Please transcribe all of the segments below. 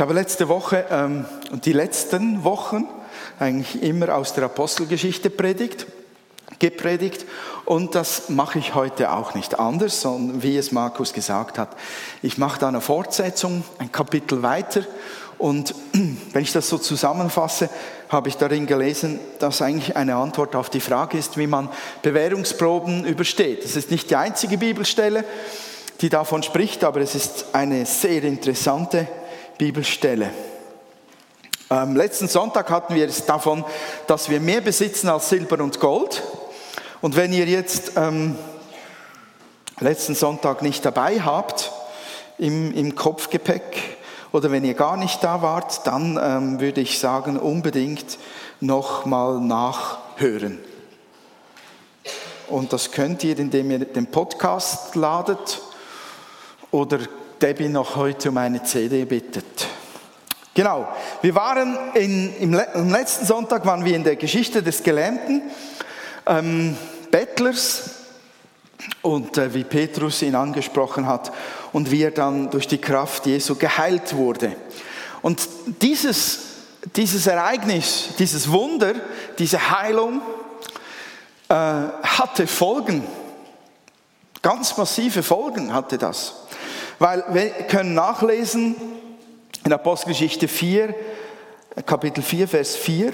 Ich habe letzte Woche ähm, und die letzten Wochen eigentlich immer aus der Apostelgeschichte predigt, gepredigt und das mache ich heute auch nicht anders, sondern wie es Markus gesagt hat, ich mache da eine Fortsetzung, ein Kapitel weiter und wenn ich das so zusammenfasse, habe ich darin gelesen, dass eigentlich eine Antwort auf die Frage ist, wie man Bewährungsproben übersteht. Das ist nicht die einzige Bibelstelle, die davon spricht, aber es ist eine sehr interessante Bibelstelle. Ähm, letzten Sonntag hatten wir es davon, dass wir mehr besitzen als Silber und Gold. Und wenn ihr jetzt ähm, letzten Sonntag nicht dabei habt im, im Kopfgepäck, oder wenn ihr gar nicht da wart, dann ähm, würde ich sagen, unbedingt nochmal nachhören. Und das könnt ihr, indem ihr den Podcast ladet oder Debbie noch heute um eine CD bittet. Genau, wir waren in, im, im, letzten Sonntag waren wir in der Geschichte des Gelähmten, ähm, Bettlers und äh, wie Petrus ihn angesprochen hat und wie er dann durch die Kraft Jesu geheilt wurde. Und dieses, dieses Ereignis, dieses Wunder, diese Heilung äh, hatte Folgen. Ganz massive Folgen hatte das. Weil wir können nachlesen in Apostelgeschichte 4, Kapitel 4, Vers 4.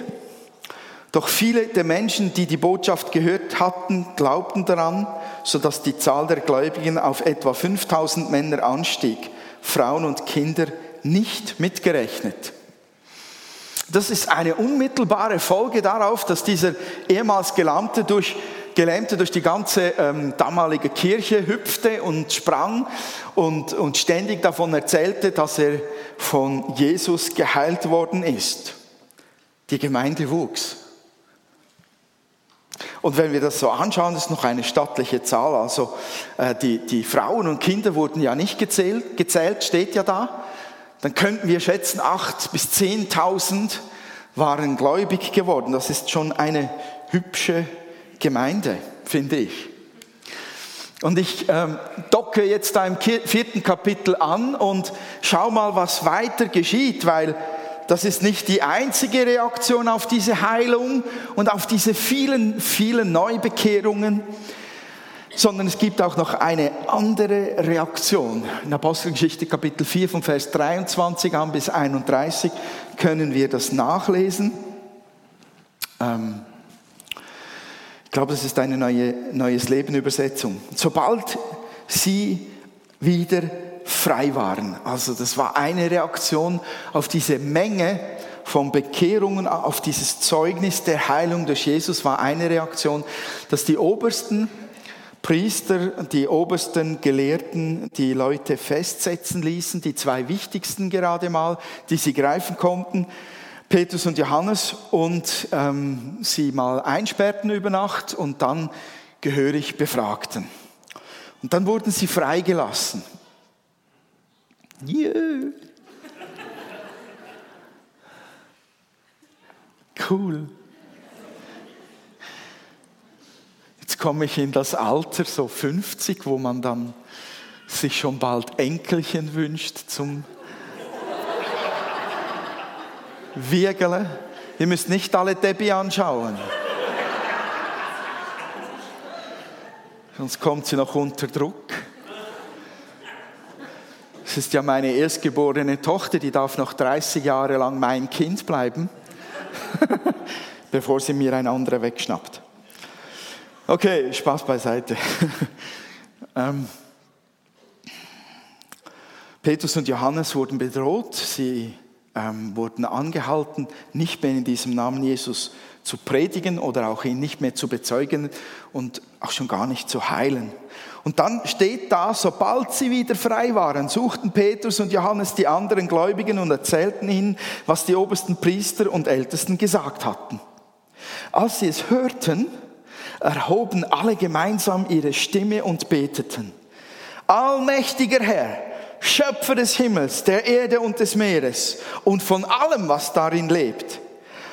Doch viele der Menschen, die die Botschaft gehört hatten, glaubten daran sodass die Zahl der Gläubigen auf etwa 5000 Männer anstieg, Frauen und Kinder nicht mitgerechnet. Das ist eine unmittelbare Folge darauf, dass dieser ehemals Gelähmte durch, Gelähmte durch die ganze ähm, damalige Kirche hüpfte und sprang und, und ständig davon erzählte, dass er von Jesus geheilt worden ist. Die Gemeinde wuchs. Und wenn wir das so anschauen, das ist noch eine stattliche Zahl. Also äh, die, die Frauen und Kinder wurden ja nicht gezählt, gezählt, steht ja da. Dann könnten wir schätzen, acht bis zehntausend waren gläubig geworden. Das ist schon eine hübsche Gemeinde, finde ich. Und ich ähm, docke jetzt da im vierten Kapitel an und schau mal, was weiter geschieht, weil das ist nicht die einzige Reaktion auf diese Heilung und auf diese vielen, vielen Neubekehrungen, sondern es gibt auch noch eine andere Reaktion. In Apostelgeschichte Kapitel 4 von Vers 23 an bis 31 können wir das nachlesen. Ähm, glaube, das ist eine neue Neues Leben Übersetzung. Sobald sie wieder frei waren. Also das war eine Reaktion auf diese Menge von Bekehrungen, auf dieses Zeugnis der Heilung durch Jesus war eine Reaktion, dass die obersten Priester, die obersten Gelehrten die Leute festsetzen ließen, die zwei wichtigsten gerade mal, die sie greifen konnten, Petrus und Johannes, und ähm, sie mal einsperrten über Nacht und dann gehörig befragten. Und dann wurden sie freigelassen. Yeah. Cool. Jetzt komme ich in das Alter, so 50, wo man dann sich schon bald Enkelchen wünscht zum Wirgeln. Ihr müsst nicht alle Debbie anschauen. Sonst kommt sie noch unter Druck. Das ist ja meine erstgeborene Tochter, die darf noch 30 Jahre lang mein Kind bleiben, bevor sie mir ein anderer wegschnappt. Okay, Spaß beiseite. ähm, Petrus und Johannes wurden bedroht, sie ähm, wurden angehalten, nicht mehr in diesem Namen Jesus zu predigen oder auch ihn nicht mehr zu bezeugen und auch schon gar nicht zu heilen. Und dann steht da, sobald sie wieder frei waren, suchten Petrus und Johannes die anderen Gläubigen und erzählten ihnen, was die obersten Priester und Ältesten gesagt hatten. Als sie es hörten, erhoben alle gemeinsam ihre Stimme und beteten. Allmächtiger Herr, Schöpfer des Himmels, der Erde und des Meeres und von allem, was darin lebt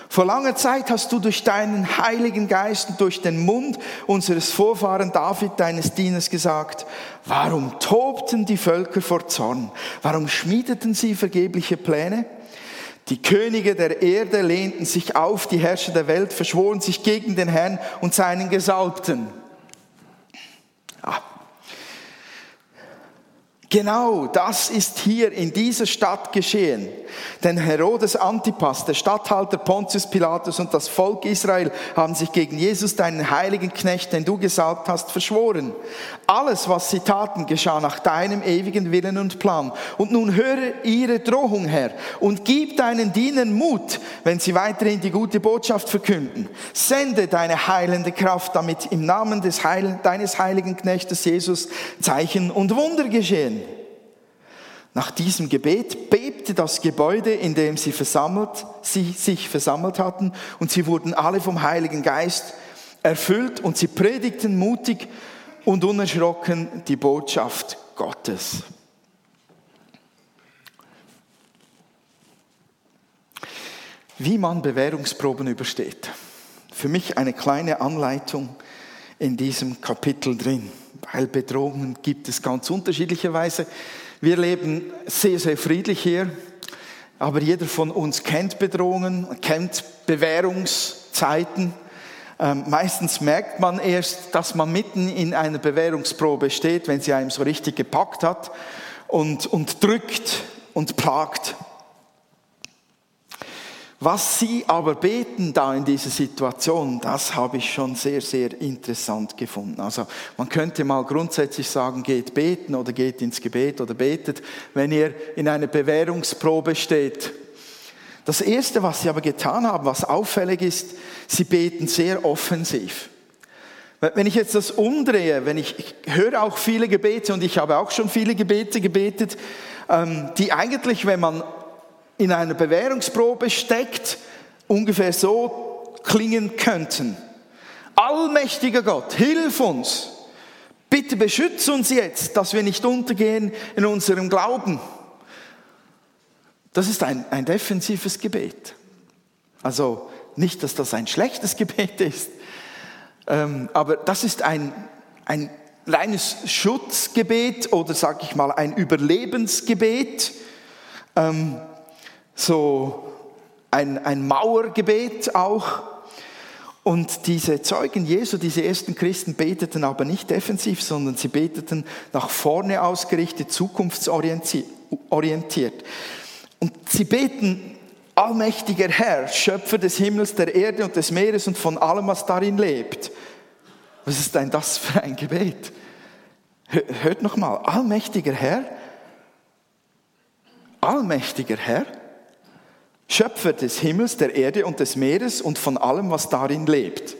Vor langer Zeit hast du durch deinen Heiligen Geist und durch den Mund unseres Vorfahren David, deines Dieners, gesagt, warum tobten die Völker vor Zorn? Warum schmiedeten sie vergebliche Pläne? Die Könige der Erde lehnten sich auf, die Herrscher der Welt verschworen sich gegen den Herrn und seinen Gesalbten. Genau das ist hier in dieser Stadt geschehen. Denn Herodes Antipas, der Statthalter Pontius Pilatus und das Volk Israel haben sich gegen Jesus, deinen heiligen Knecht, den du gesalbt hast, verschworen. Alles, was sie taten, geschah nach deinem ewigen Willen und Plan. Und nun höre ihre Drohung, Herr, und gib deinen Dienern Mut, wenn sie weiterhin die gute Botschaft verkünden. Sende deine heilende Kraft, damit im Namen des Heil deines heiligen Knechtes Jesus Zeichen und Wunder geschehen. Nach diesem Gebet bebte das Gebäude, in dem sie, versammelt, sie sich versammelt hatten, und sie wurden alle vom Heiligen Geist erfüllt und sie predigten mutig und unerschrocken die Botschaft Gottes. Wie man Bewährungsproben übersteht. Für mich eine kleine Anleitung in diesem Kapitel drin, weil Bedrohungen gibt es ganz unterschiedlicherweise. Wir leben sehr, sehr friedlich hier, aber jeder von uns kennt Bedrohungen, kennt Bewährungszeiten. Ähm, meistens merkt man erst, dass man mitten in einer Bewährungsprobe steht, wenn sie einem so richtig gepackt hat und, und drückt und plagt. Was sie aber beten da in dieser Situation, das habe ich schon sehr, sehr interessant gefunden. Also man könnte mal grundsätzlich sagen, geht beten oder geht ins Gebet oder betet, wenn ihr in einer Bewährungsprobe steht. Das Erste, was sie aber getan haben, was auffällig ist, sie beten sehr offensiv. Wenn ich jetzt das umdrehe, wenn ich, ich höre auch viele Gebete und ich habe auch schon viele Gebete gebetet, ähm, die eigentlich, wenn man in einer Bewährungsprobe steckt, ungefähr so klingen könnten. Allmächtiger Gott, hilf uns. Bitte beschütze uns jetzt, dass wir nicht untergehen in unserem Glauben. Das ist ein, ein defensives Gebet. Also nicht, dass das ein schlechtes Gebet ist, ähm, aber das ist ein, ein reines Schutzgebet oder sage ich mal ein Überlebensgebet. Ähm, so ein, ein Mauergebet auch. Und diese Zeugen Jesu, diese ersten Christen beteten aber nicht defensiv, sondern sie beteten nach vorne ausgerichtet, zukunftsorientiert. Und sie beten, allmächtiger Herr, Schöpfer des Himmels, der Erde und des Meeres und von allem, was darin lebt. Was ist denn das für ein Gebet? Hört nochmal, allmächtiger Herr, allmächtiger Herr, Schöpfer des Himmels, der Erde und des Meeres und von allem, was darin lebt.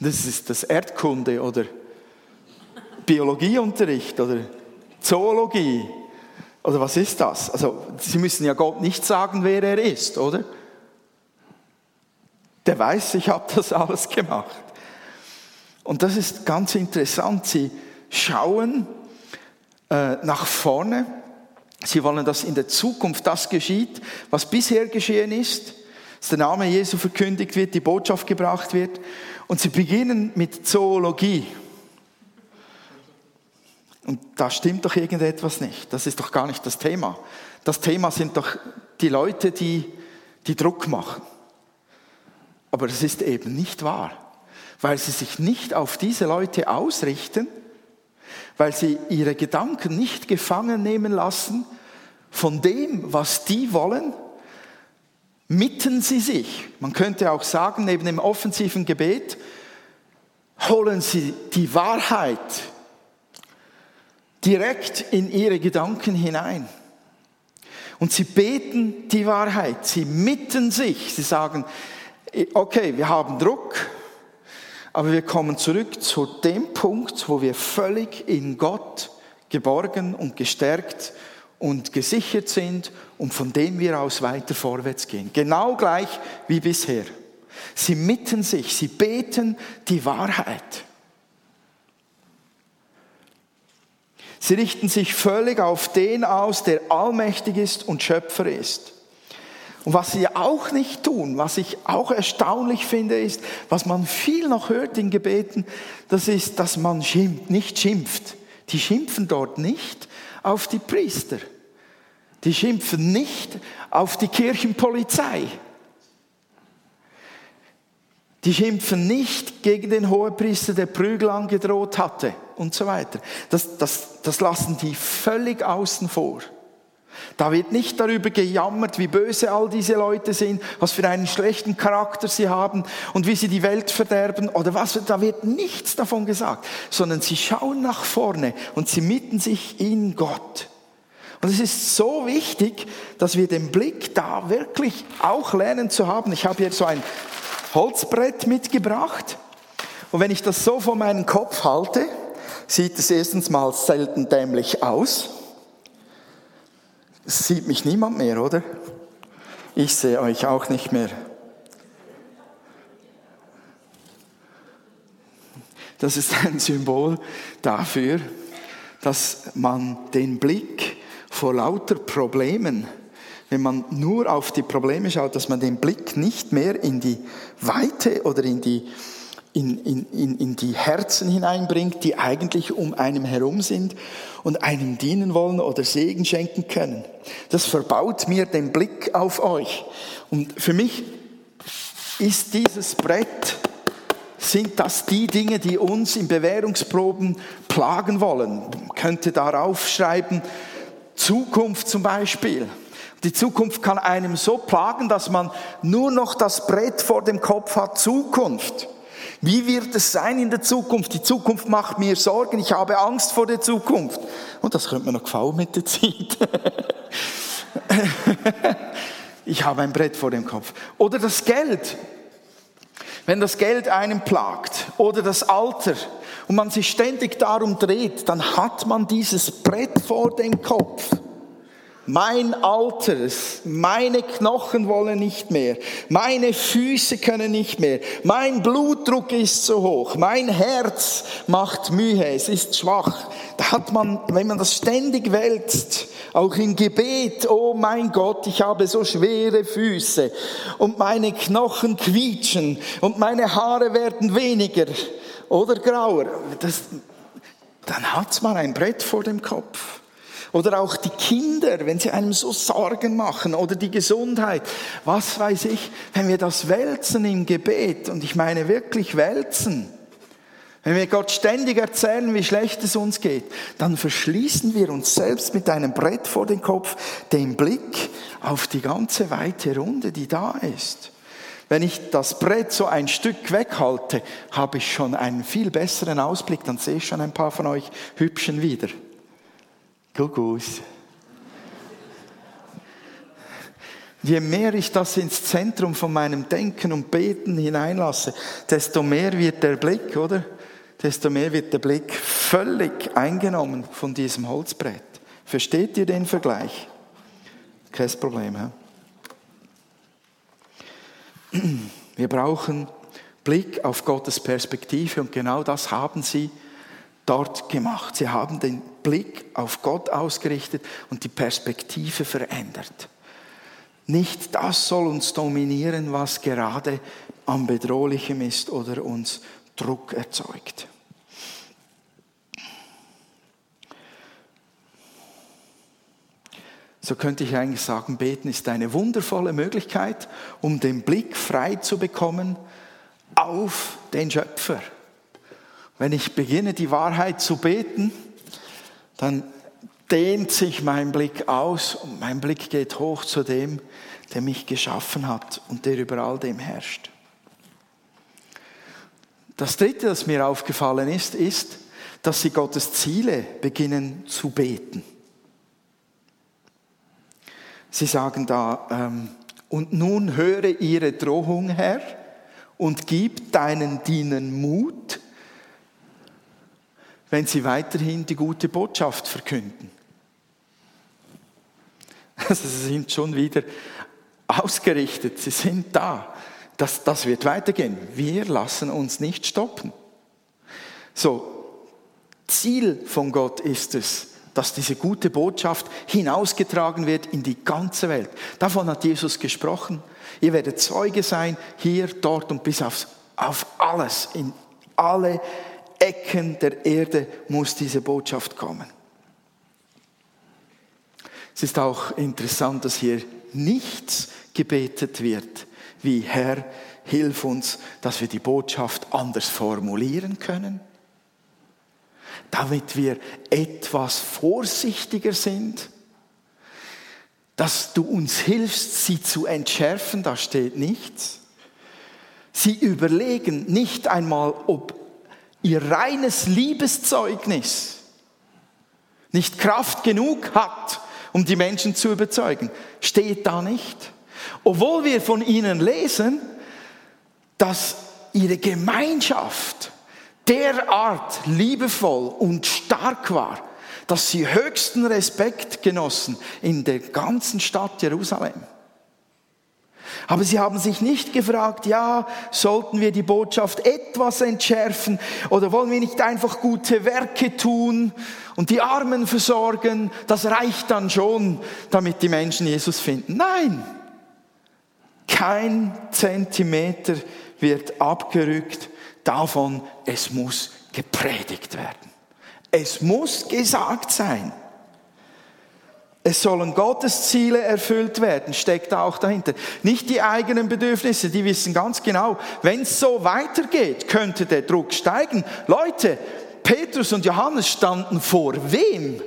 Das ist das Erdkunde oder Biologieunterricht oder Zoologie. Oder was ist das? Also, Sie müssen ja Gott nicht sagen, wer er ist, oder? Der weiß, ich habe das alles gemacht. Und das ist ganz interessant. Sie schauen äh, nach vorne Sie wollen, dass in der Zukunft das geschieht, was bisher geschehen ist, dass der Name Jesu verkündigt wird, die Botschaft gebracht wird. Und sie beginnen mit Zoologie. Und da stimmt doch irgendetwas nicht. Das ist doch gar nicht das Thema. Das Thema sind doch die Leute, die, die Druck machen. Aber das ist eben nicht wahr, weil sie sich nicht auf diese Leute ausrichten, weil sie ihre Gedanken nicht gefangen nehmen lassen von dem, was die wollen, mitten sie sich. Man könnte auch sagen, neben dem offensiven Gebet, holen sie die Wahrheit direkt in ihre Gedanken hinein. Und sie beten die Wahrheit, sie mitten sich, sie sagen, okay, wir haben Druck, aber wir kommen zurück zu dem Punkt, wo wir völlig in Gott geborgen und gestärkt und gesichert sind und von dem wir aus weiter vorwärts gehen. Genau gleich wie bisher. Sie mitten sich, sie beten die Wahrheit. Sie richten sich völlig auf den aus, der allmächtig ist und Schöpfer ist. Und was sie auch nicht tun, was ich auch erstaunlich finde, ist, was man viel noch hört in Gebeten, das ist, dass man schimpft, nicht schimpft. Die schimpfen dort nicht auf die Priester. Die schimpfen nicht auf die Kirchenpolizei. Die schimpfen nicht gegen den Hohepriester, der Prügel angedroht hatte und so weiter. Das, das, das lassen die völlig außen vor. Da wird nicht darüber gejammert, wie böse all diese Leute sind, was für einen schlechten Charakter sie haben und wie sie die Welt verderben oder was. Da wird nichts davon gesagt, sondern sie schauen nach vorne und sie mitten sich in Gott. Und es ist so wichtig, dass wir den Blick da wirklich auch lernen zu haben. Ich habe hier so ein Holzbrett mitgebracht. Und wenn ich das so vor meinen Kopf halte, sieht es erstens mal selten dämlich aus. Sieht mich niemand mehr, oder? Ich sehe euch auch nicht mehr. Das ist ein Symbol dafür, dass man den Blick vor lauter Problemen wenn man nur auf die Probleme schaut, dass man den Blick nicht mehr in die Weite oder in die, in, in, in, in die Herzen hineinbringt, die eigentlich um einem herum sind und einem dienen wollen oder Segen schenken können. Das verbaut mir den Blick auf euch. Und für mich ist dieses Brett, sind das die Dinge, die uns in Bewährungsproben plagen wollen. Man könnte darauf schreiben, Zukunft zum Beispiel. Die Zukunft kann einem so plagen, dass man nur noch das Brett vor dem Kopf hat, Zukunft. Wie wird es sein in der Zukunft? Die Zukunft macht mir Sorgen, ich habe Angst vor der Zukunft. Und das könnte mir noch gefallen mit der Zeit. ich habe ein Brett vor dem Kopf. Oder das Geld. Wenn das Geld einen plagt oder das Alter und man sich ständig darum dreht, dann hat man dieses Brett vor dem Kopf. Mein Alter, meine Knochen wollen nicht mehr, meine Füße können nicht mehr, mein Blutdruck ist zu hoch, mein Herz macht Mühe, es ist schwach. Da hat man, wenn man das ständig wälzt, auch im Gebet, oh mein Gott, ich habe so schwere Füße. Und meine Knochen quietschen. Und meine Haare werden weniger oder grauer, das, dann hat man ein Brett vor dem Kopf. Oder auch die Kinder, wenn sie einem so Sorgen machen oder die Gesundheit. Was weiß ich, wenn wir das wälzen im Gebet, und ich meine wirklich wälzen, wenn wir Gott ständig erzählen, wie schlecht es uns geht, dann verschließen wir uns selbst mit einem Brett vor den Kopf den Blick auf die ganze weite Runde, die da ist. Wenn ich das Brett so ein Stück weghalte, habe ich schon einen viel besseren Ausblick, dann sehe ich schon ein paar von euch Hübschen wieder. Kuckuck. Je mehr ich das ins Zentrum von meinem Denken und Beten hineinlasse, desto mehr wird der Blick, oder? Desto mehr wird der Blick völlig eingenommen von diesem Holzbrett. Versteht ihr den Vergleich? Kein Problem. He? Wir brauchen Blick auf Gottes Perspektive und genau das haben sie dort gemacht. Sie haben den Blick auf Gott ausgerichtet und die Perspektive verändert. Nicht das soll uns dominieren, was gerade am bedrohlichem ist oder uns Druck erzeugt. So könnte ich eigentlich sagen, beten ist eine wundervolle Möglichkeit, um den Blick frei zu bekommen auf den Schöpfer wenn ich beginne, die Wahrheit zu beten, dann dehnt sich mein Blick aus und mein Blick geht hoch zu dem, der mich geschaffen hat und der über all dem herrscht. Das Dritte, das mir aufgefallen ist, ist, dass sie Gottes Ziele beginnen zu beten. Sie sagen da, ähm, und nun höre ihre Drohung, Herr, und gib deinen Dienern Mut, wenn sie weiterhin die gute Botschaft verkünden. Also sie sind schon wieder ausgerichtet, sie sind da. Das, das wird weitergehen. Wir lassen uns nicht stoppen. So, Ziel von Gott ist es, dass diese gute Botschaft hinausgetragen wird in die ganze Welt. Davon hat Jesus gesprochen. Ihr werdet Zeuge sein, hier, dort und bis aufs, auf alles, in alle Ecken der Erde muss diese Botschaft kommen. Es ist auch interessant, dass hier nichts gebetet wird, wie Herr, hilf uns, dass wir die Botschaft anders formulieren können damit wir etwas vorsichtiger sind, dass du uns hilfst, sie zu entschärfen, da steht nichts. Sie überlegen nicht einmal, ob ihr reines Liebeszeugnis nicht Kraft genug hat, um die Menschen zu überzeugen. Steht da nicht. Obwohl wir von ihnen lesen, dass ihre Gemeinschaft derart liebevoll und stark war, dass sie höchsten Respekt genossen in der ganzen Stadt Jerusalem. Aber sie haben sich nicht gefragt, ja, sollten wir die Botschaft etwas entschärfen oder wollen wir nicht einfach gute Werke tun und die Armen versorgen, das reicht dann schon, damit die Menschen Jesus finden. Nein, kein Zentimeter wird abgerückt davon, es muss gepredigt werden. Es muss gesagt sein. Es sollen Gottes Ziele erfüllt werden, steckt auch dahinter. Nicht die eigenen Bedürfnisse, die wissen ganz genau, wenn es so weitergeht, könnte der Druck steigen. Leute, Petrus und Johannes standen vor wem?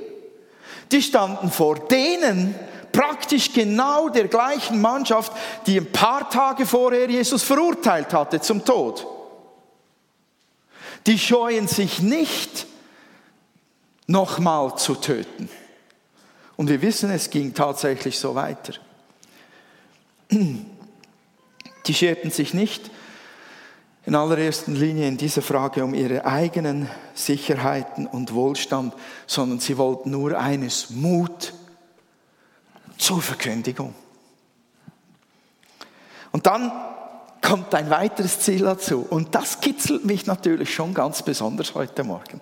Die standen vor denen, praktisch genau der gleichen Mannschaft, die ein paar Tage vorher Jesus verurteilt hatte zum Tod. Die scheuen sich nicht, nochmal zu töten. Und wir wissen, es ging tatsächlich so weiter. Die scherten sich nicht in allererster Linie in dieser Frage um ihre eigenen Sicherheiten und Wohlstand, sondern sie wollten nur eines, Mut zur Verkündigung. Und dann kommt ein weiteres Ziel dazu. Und das kitzelt mich natürlich schon ganz besonders heute Morgen.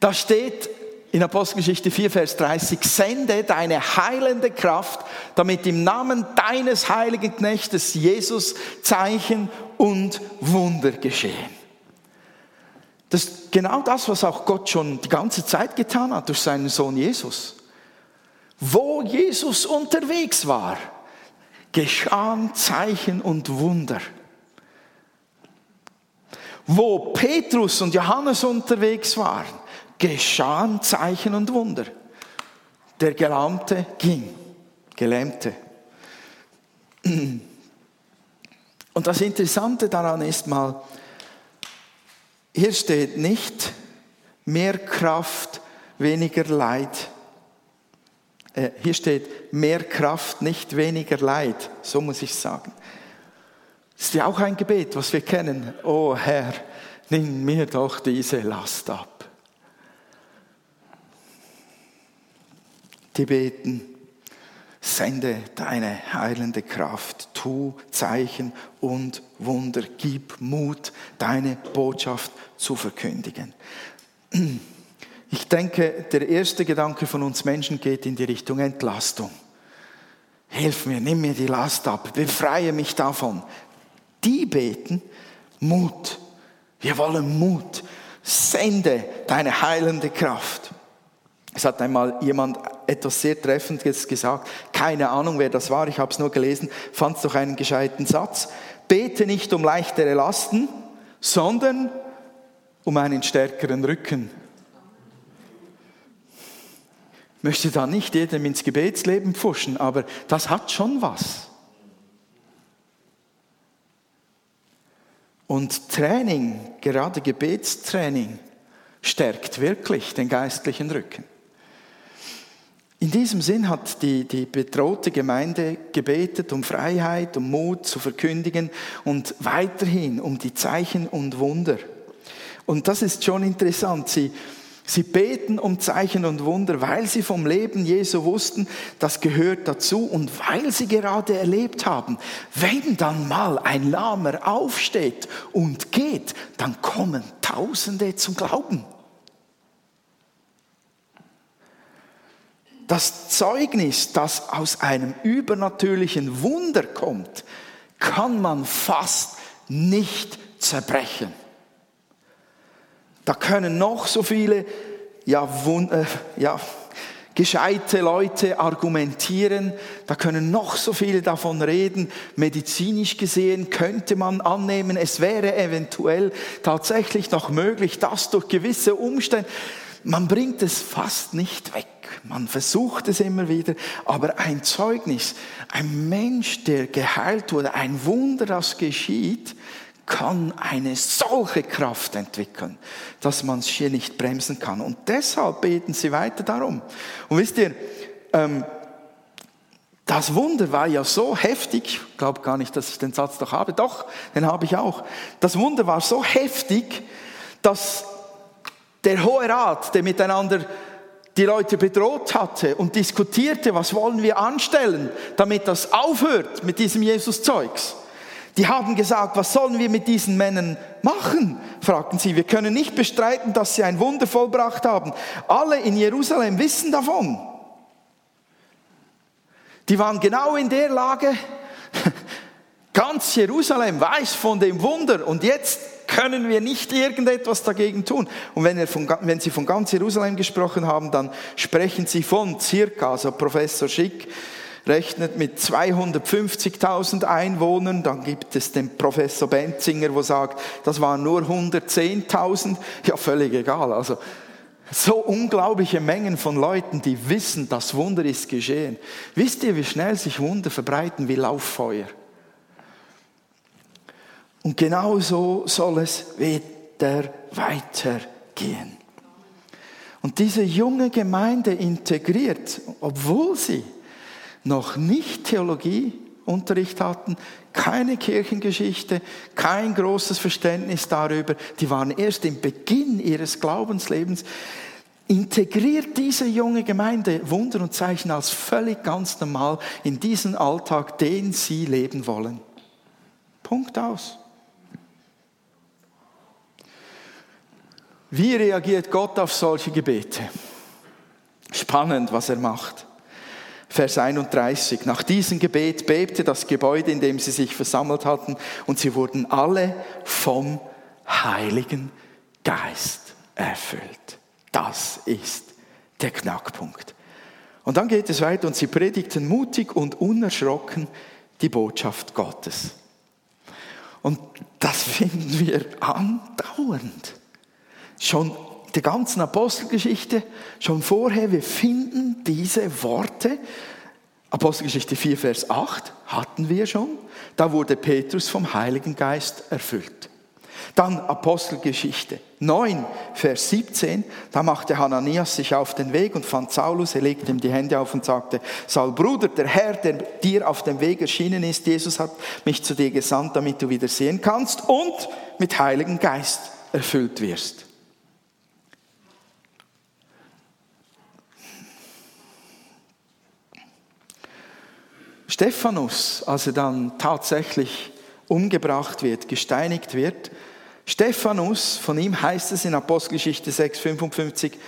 Da steht in Apostelgeschichte 4, Vers 30, sende deine heilende Kraft, damit im Namen deines heiligen Knechtes Jesus Zeichen und Wunder geschehen. Das ist genau das, was auch Gott schon die ganze Zeit getan hat durch seinen Sohn Jesus. Wo Jesus unterwegs war, geschahen Zeichen und Wunder. Wo Petrus und Johannes unterwegs waren, geschahen Zeichen und Wunder. Der Gelähmte ging, Gelähmte. Und das Interessante daran ist mal, hier steht nicht mehr Kraft, weniger Leid. Äh, hier steht mehr Kraft, nicht weniger Leid. So muss ich sagen. Das ist ja auch ein Gebet, was wir kennen. Oh Herr, nimm mir doch diese Last ab. Die beten, sende deine heilende Kraft, tu Zeichen und Wunder, gib Mut, deine Botschaft zu verkündigen. Ich denke, der erste Gedanke von uns Menschen geht in die Richtung Entlastung. Hilf mir, nimm mir die Last ab, befreie mich davon. Die beten Mut. Wir wollen Mut. Sende deine heilende Kraft. Es hat einmal jemand etwas sehr Treffendes gesagt. Keine Ahnung, wer das war. Ich habe es nur gelesen. Fand es doch einen gescheiten Satz. Bete nicht um leichtere Lasten, sondern um einen stärkeren Rücken möchte da nicht jedem ins Gebetsleben pfuschen, aber das hat schon was. Und Training, gerade Gebetstraining, stärkt wirklich den geistlichen Rücken. In diesem Sinn hat die, die bedrohte Gemeinde gebetet um Freiheit, um Mut zu verkündigen und weiterhin um die Zeichen und Wunder. Und das ist schon interessant. Sie, Sie beten um Zeichen und Wunder, weil sie vom Leben Jesu wussten, das gehört dazu und weil sie gerade erlebt haben, wenn dann mal ein Lahmer aufsteht und geht, dann kommen Tausende zum Glauben. Das Zeugnis, das aus einem übernatürlichen Wunder kommt, kann man fast nicht zerbrechen. Da können noch so viele ja, äh, ja, gescheite Leute argumentieren, da können noch so viele davon reden. Medizinisch gesehen könnte man annehmen, es wäre eventuell tatsächlich noch möglich, dass durch gewisse Umstände, man bringt es fast nicht weg. Man versucht es immer wieder, aber ein Zeugnis, ein Mensch, der geheilt wurde, ein Wunder, das geschieht, kann eine solche Kraft entwickeln, dass man es hier nicht bremsen kann. Und deshalb beten sie weiter darum. Und wisst ihr, ähm, das Wunder war ja so heftig, ich glaube gar nicht, dass ich den Satz doch habe, doch, den habe ich auch. Das Wunder war so heftig, dass der Hohe Rat, der miteinander die Leute bedroht hatte und diskutierte, was wollen wir anstellen, damit das aufhört mit diesem Jesus-Zeugs. Die haben gesagt, was sollen wir mit diesen Männern machen? fragten sie. Wir können nicht bestreiten, dass sie ein Wunder vollbracht haben. Alle in Jerusalem wissen davon. Die waren genau in der Lage, ganz Jerusalem weiß von dem Wunder und jetzt können wir nicht irgendetwas dagegen tun. Und wenn, von, wenn, Sie von ganz Jerusalem gesprochen haben, dann sprechen Sie von circa, also Professor Schick rechnet mit 250.000 Einwohnern, dann gibt es den Professor Benzinger, wo sagt, das waren nur 110.000, ja völlig egal, also so unglaubliche Mengen von Leuten, die wissen, das Wunder ist geschehen. Wisst ihr, wie schnell sich Wunder verbreiten wie Lauffeuer? Und genau so soll es wieder weitergehen. Und diese junge Gemeinde integriert, obwohl sie noch nicht Theologieunterricht hatten, keine Kirchengeschichte, kein großes Verständnis darüber, die waren erst im Beginn ihres Glaubenslebens, integriert diese junge Gemeinde Wunder und Zeichen als völlig ganz normal in diesen Alltag, den sie leben wollen. Punkt aus. Wie reagiert Gott auf solche Gebete? Spannend, was er macht. Vers 31. Nach diesem Gebet bebte das Gebäude, in dem sie sich versammelt hatten, und sie wurden alle vom Heiligen Geist erfüllt. Das ist der Knackpunkt. Und dann geht es weiter und sie predigten mutig und unerschrocken die Botschaft Gottes. Und das finden wir andauernd. Schon der ganzen Apostelgeschichte, schon vorher, wir finden diese Worte. Apostelgeschichte 4, Vers 8 hatten wir schon. Da wurde Petrus vom Heiligen Geist erfüllt. Dann Apostelgeschichte 9, Vers 17, da machte Hananias sich auf den Weg und fand Saulus, er legte ihm die Hände auf und sagte, Saul, Bruder, der Herr, der dir auf dem Weg erschienen ist, Jesus hat mich zu dir gesandt, damit du wieder sehen kannst und mit Heiligen Geist erfüllt wirst. Stephanus, als er dann tatsächlich umgebracht wird, gesteinigt wird, Stephanus, von ihm heißt es in Apostelgeschichte 6, 55,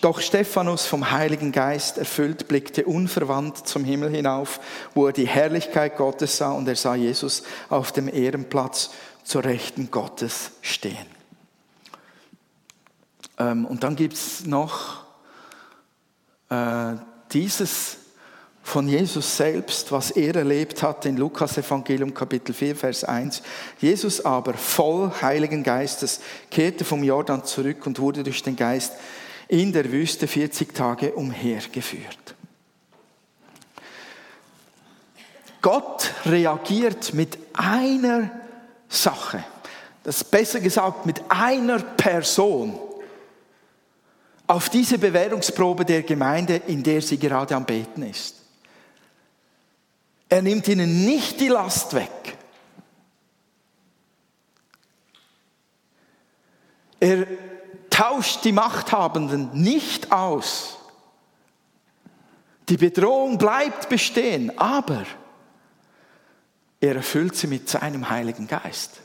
doch Stephanus vom Heiligen Geist erfüllt, blickte unverwandt zum Himmel hinauf, wo er die Herrlichkeit Gottes sah und er sah Jesus auf dem Ehrenplatz zur Rechten Gottes stehen. Ähm, und dann gibt es noch äh, dieses von Jesus selbst, was er erlebt hat in Lukas Evangelium Kapitel 4, Vers 1. Jesus aber voll Heiligen Geistes kehrte vom Jordan zurück und wurde durch den Geist in der Wüste 40 Tage umhergeführt. Gott reagiert mit einer Sache, das ist besser gesagt mit einer Person auf diese Bewährungsprobe der Gemeinde, in der sie gerade am Beten ist. Er nimmt ihnen nicht die Last weg. Er tauscht die Machthabenden nicht aus. Die Bedrohung bleibt bestehen, aber er erfüllt sie mit seinem Heiligen Geist.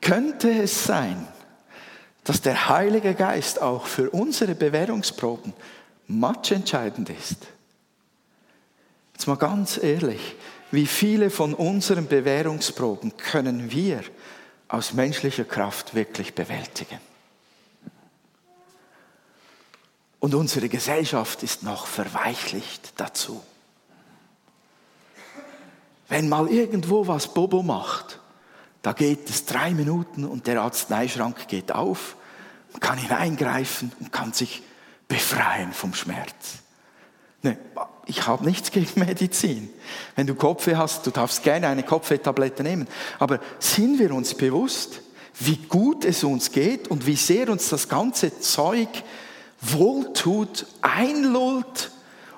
Könnte es sein, dass der Heilige Geist auch für unsere Bewährungsproben matchentscheidend ist. Jetzt mal ganz ehrlich, wie viele von unseren Bewährungsproben können wir aus menschlicher Kraft wirklich bewältigen? Und unsere Gesellschaft ist noch verweichlicht dazu. Wenn mal irgendwo was Bobo macht, da geht es drei Minuten und der Arzneischrank geht auf, man kann hineingreifen und kann sich befreien vom Schmerz. Nee, ich habe nichts gegen Medizin. Wenn du Kopfweh hast, du darfst gerne eine Kopfwehtablette nehmen. Aber sind wir uns bewusst, wie gut es uns geht und wie sehr uns das ganze Zeug wohltut, einlullt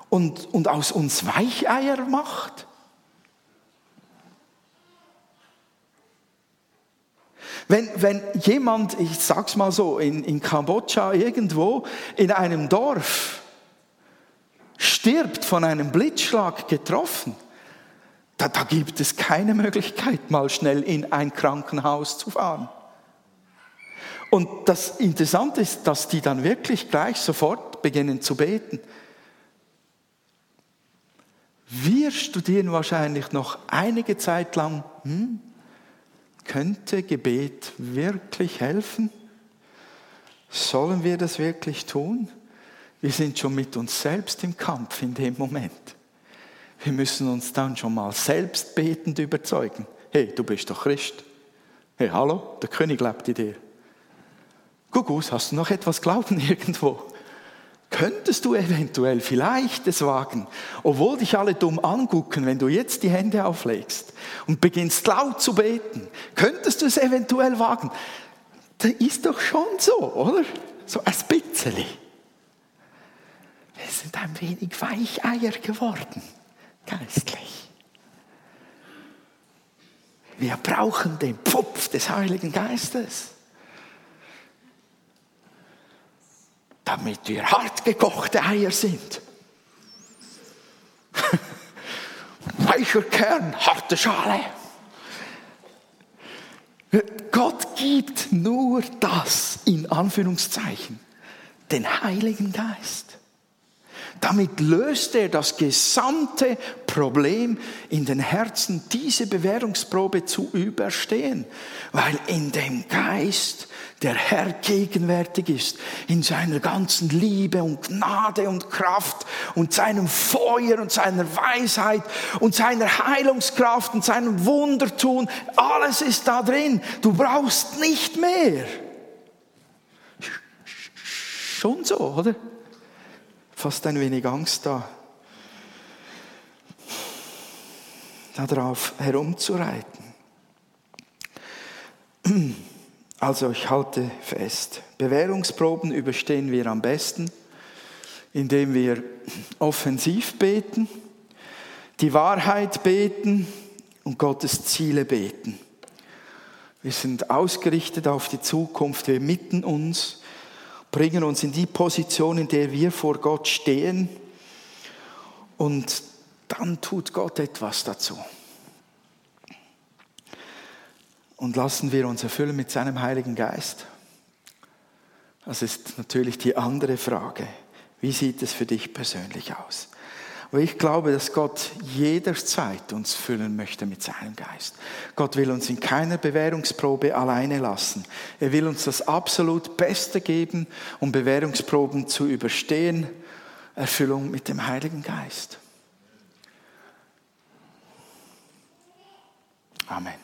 und, und aus uns Weicheier macht? Wenn, wenn jemand, ich sag's mal so, in, in Kambodscha irgendwo in einem Dorf stirbt von einem Blitzschlag getroffen, da, da gibt es keine Möglichkeit, mal schnell in ein Krankenhaus zu fahren. Und das Interessante ist, dass die dann wirklich gleich sofort beginnen zu beten. Wir studieren wahrscheinlich noch einige Zeit lang, hm, könnte Gebet wirklich helfen? Sollen wir das wirklich tun? Wir sind schon mit uns selbst im Kampf in dem Moment. Wir müssen uns dann schon mal selbst betend überzeugen. Hey, du bist doch Christ. Hey, hallo, der König lebt in dir. Gugus, hast du noch etwas Glauben irgendwo? Könntest du eventuell vielleicht es wagen, obwohl dich alle dumm angucken, wenn du jetzt die Hände auflegst und beginnst laut zu beten, könntest du es eventuell wagen? Das ist doch schon so, oder? So ein bisschen. Wir sind ein wenig Weicheier geworden, geistlich. Wir brauchen den Pfupf des Heiligen Geistes. damit wir hart gekochte Eier sind. Weicher Kern, harte Schale. Gott gibt nur das, in Anführungszeichen, den Heiligen Geist. Damit löst er das gesamte Problem in den Herzen, diese Bewährungsprobe zu überstehen, weil in dem Geist der Herr gegenwärtig ist, in seiner ganzen Liebe und Gnade und Kraft und seinem Feuer und seiner Weisheit und seiner Heilungskraft und seinem Wundertun, alles ist da drin. Du brauchst nicht mehr. Schon so, oder? Fast ein wenig Angst da, darauf herumzureiten. Also ich halte fest, Bewährungsproben überstehen wir am besten, indem wir offensiv beten, die Wahrheit beten und Gottes Ziele beten. Wir sind ausgerichtet auf die Zukunft, wir mitten uns bringen uns in die Position, in der wir vor Gott stehen und dann tut Gott etwas dazu. Und lassen wir uns erfüllen mit seinem Heiligen Geist. Das ist natürlich die andere Frage. Wie sieht es für dich persönlich aus? Aber ich glaube, dass Gott jederzeit uns füllen möchte mit seinem Geist. Gott will uns in keiner Bewährungsprobe alleine lassen. Er will uns das absolut Beste geben, um Bewährungsproben zu überstehen. Erfüllung mit dem Heiligen Geist. Amen.